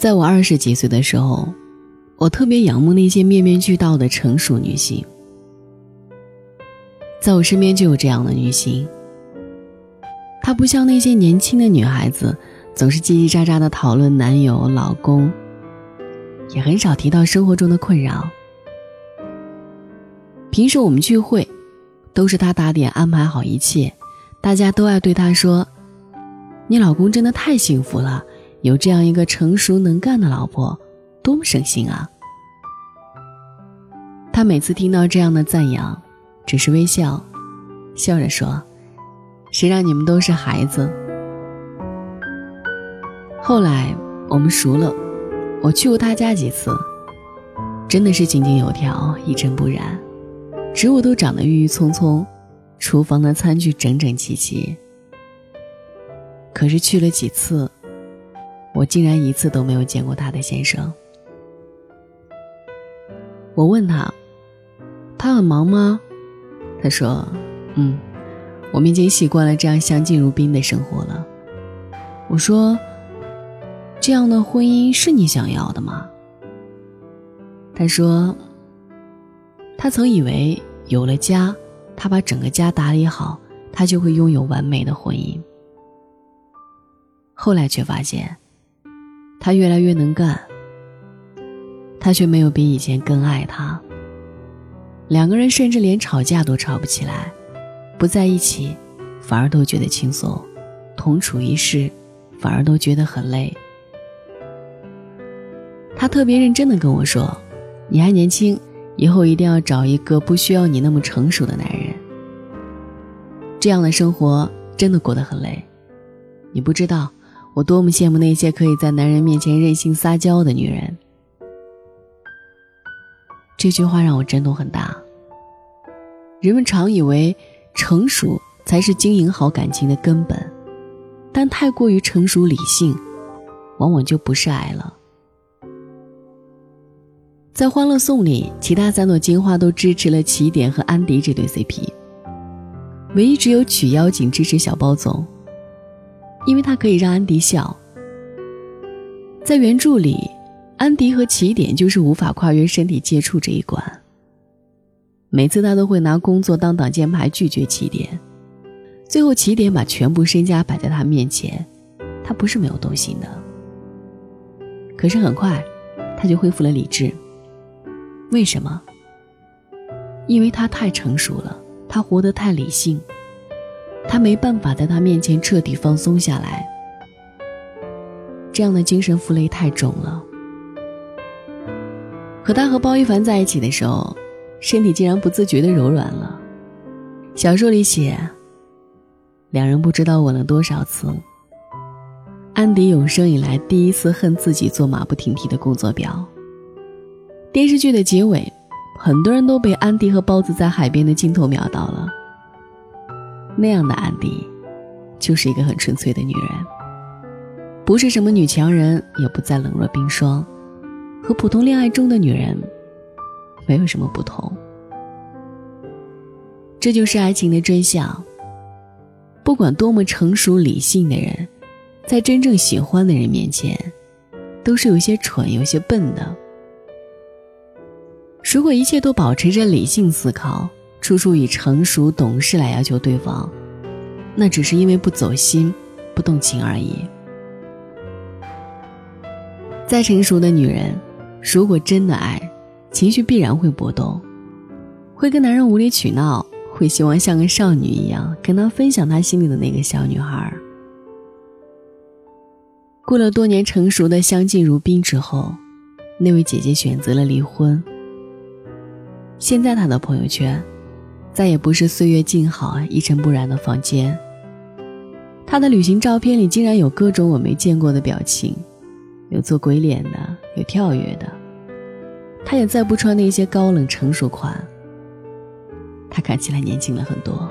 在我二十几岁的时候，我特别仰慕那些面面俱到的成熟女性。在我身边就有这样的女性，她不像那些年轻的女孩子，总是叽叽喳喳的讨论男友、老公，也很少提到生活中的困扰。平时我们聚会，都是她打点安排好一切，大家都爱对她说：“你老公真的太幸福了。”有这样一个成熟能干的老婆，多么省心啊！他每次听到这样的赞扬，只是微笑，笑着说：“谁让你们都是孩子？”后来我们熟了，我去过他家几次，真的是井井有条，一尘不染，植物都长得郁郁葱葱，厨房的餐具整整齐齐。可是去了几次。我竟然一次都没有见过他的先生。我问他：“他很忙吗？”他说：“嗯，我们已经习惯了这样相敬如宾的生活了。”我说：“这样的婚姻是你想要的吗？”他说：“他曾以为有了家，他把整个家打理好，他就会拥有完美的婚姻。后来却发现。”他越来越能干，他却没有比以前更爱他。两个人甚至连吵架都吵不起来，不在一起，反而都觉得轻松；同处一室，反而都觉得很累。他特别认真的跟我说：“你还年轻，以后一定要找一个不需要你那么成熟的男人。这样的生活真的过得很累，你不知道。”我多么羡慕那些可以在男人面前任性撒娇的女人。这句话让我震动很大。人们常以为成熟才是经营好感情的根本，但太过于成熟理性，往往就不是爱了。在《欢乐颂》里，其他三朵金花都支持了起点和安迪这对 CP，唯一只有曲妖精支持小包总。因为他可以让安迪笑。在原著里，安迪和起点就是无法跨越身体接触这一关。每次他都会拿工作当挡箭牌拒绝起点，最后起点把全部身家摆在他面前，他不是没有动心的。可是很快，他就恢复了理智。为什么？因为他太成熟了，他活得太理性。他没办法在他面前彻底放松下来，这样的精神负累太重了。可他和包奕凡在一起的时候，身体竟然不自觉的柔软了。小说里写，两人不知道吻了多少次。安迪有生以来第一次恨自己做马不停蹄的工作表。电视剧的结尾，很多人都被安迪和包子在海边的镜头秒到了。那样的安迪，就是一个很纯粹的女人，不是什么女强人，也不再冷若冰霜，和普通恋爱中的女人没有什么不同。这就是爱情的真相。不管多么成熟理性的人，在真正喜欢的人面前，都是有些蠢、有些笨的。如果一切都保持着理性思考。处处以成熟懂事来要求对方，那只是因为不走心、不动情而已。再成熟的女人，如果真的爱，情绪必然会波动，会跟男人无理取闹，会希望像个少女一样跟他分享她心里的那个小女孩。过了多年成熟的相敬如宾之后，那位姐姐选择了离婚。现在她的朋友圈。再也不是岁月静好、一尘不染的房间。他的旅行照片里竟然有各种我没见过的表情，有做鬼脸的，有跳跃的。他也再不穿那些高冷成熟款。他看起来年轻了很多。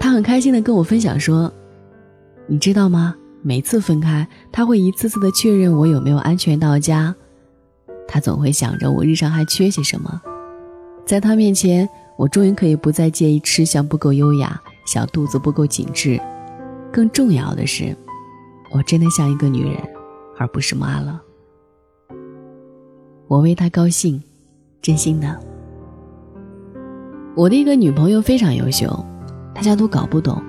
他很开心的跟我分享说：“你知道吗？每次分开，他会一次次的确认我有没有安全到家。他总会想着我日常还缺些什么。”在他面前，我终于可以不再介意吃相不够优雅、小肚子不够紧致。更重要的是，我真的像一个女人，而不是妈了。我为他高兴，真心的。我的一个女朋友非常优秀，大家都搞不懂，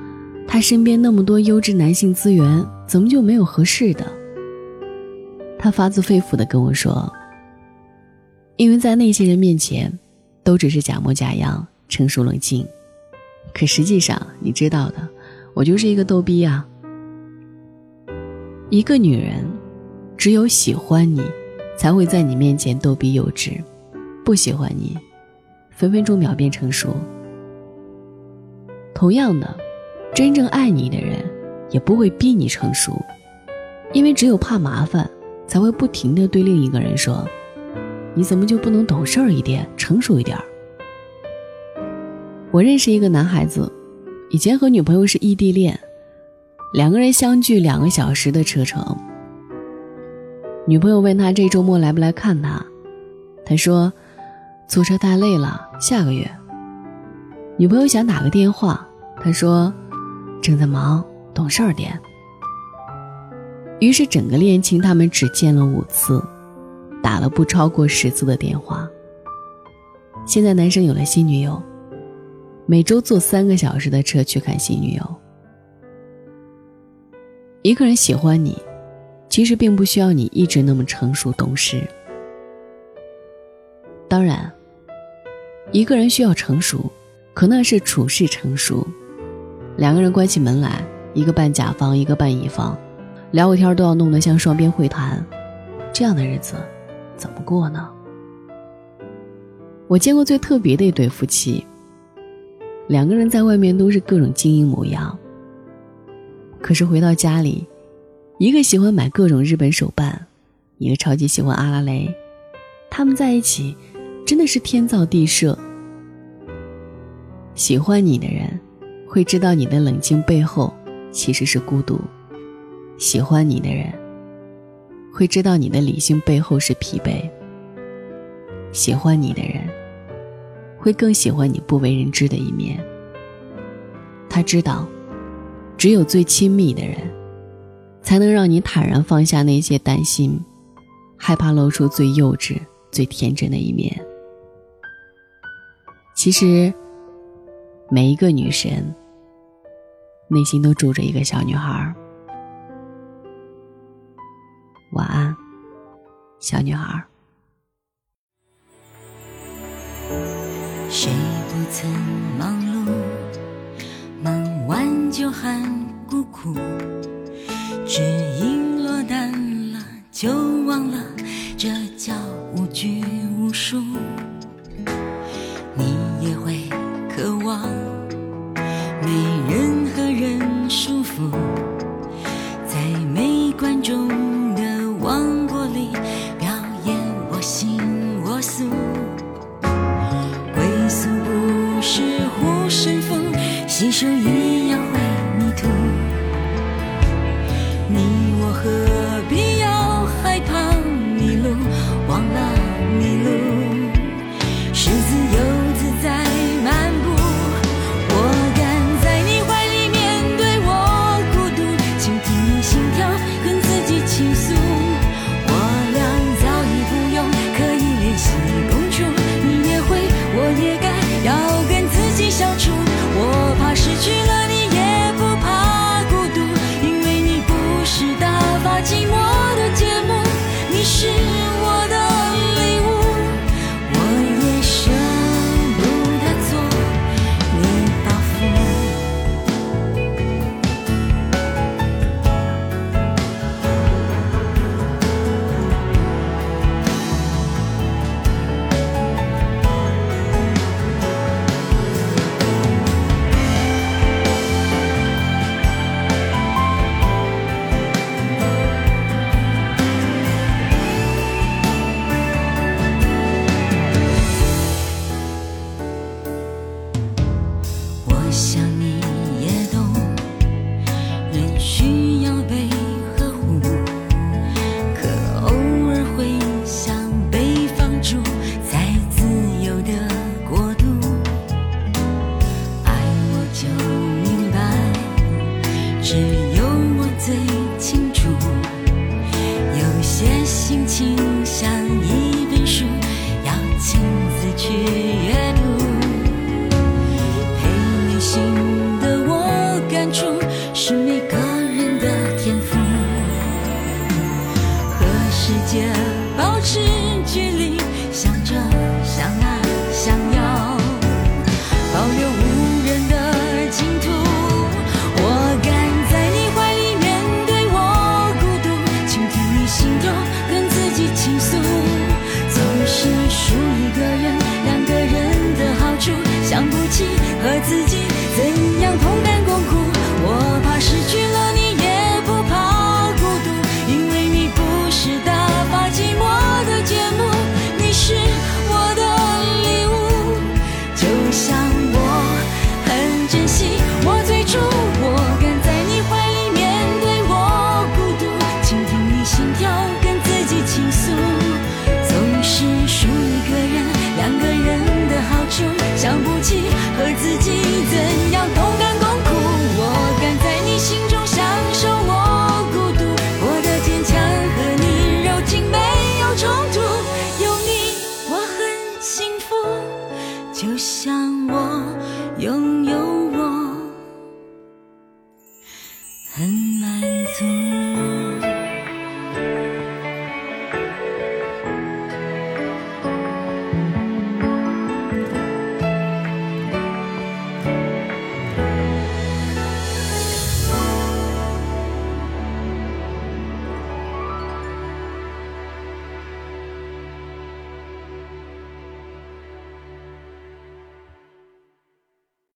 她身边那么多优质男性资源，怎么就没有合适的？她发自肺腑的跟我说：“因为在那些人面前，都只是假模假样、成熟冷静，可实际上你知道的，我就是一个逗逼啊。一个女人，只有喜欢你。”才会在你面前逗逼幼稚，不喜欢你，分分钟秒变成熟。同样的，真正爱你的人，也不会逼你成熟，因为只有怕麻烦，才会不停的对另一个人说：“你怎么就不能懂事儿一点，成熟一点儿？”我认识一个男孩子，以前和女朋友是异地恋，两个人相距两个小时的车程。女朋友问他这周末来不来看他，他说：“坐车太累了，下个月。”女朋友想打个电话，他说：“正在忙，懂事点。”于是整个恋情他们只见了五次，打了不超过十次的电话。现在男生有了新女友，每周坐三个小时的车去看新女友。一个人喜欢你。其实并不需要你一直那么成熟懂事。当然，一个人需要成熟，可那是处事成熟。两个人关起门来，一个扮甲方，一个扮乙方，聊个天都要弄得像双边会谈，这样的日子怎么过呢？我见过最特别的一对夫妻，两个人在外面都是各种精英模样，可是回到家里。一个喜欢买各种日本手办，一个超级喜欢阿拉蕾，他们在一起真的是天造地设。喜欢你的人会知道你的冷静背后其实是孤独，喜欢你的人会知道你的理性背后是疲惫，喜欢你的人会更喜欢你不为人知的一面。他知道，只有最亲密的人。才能让你坦然放下那些担心，害怕露出最幼稚、最天真的一面。其实，每一个女神内心都住着一个小女孩。晚安，小女孩。谁不曾忙碌，忙完就喊孤苦。只因落单了，就忘了，这叫无拘无束。我想你也懂人需要被呵护。可偶尔会想被放逐在自由的国度。爱我就明白只有我最清楚有些心情像一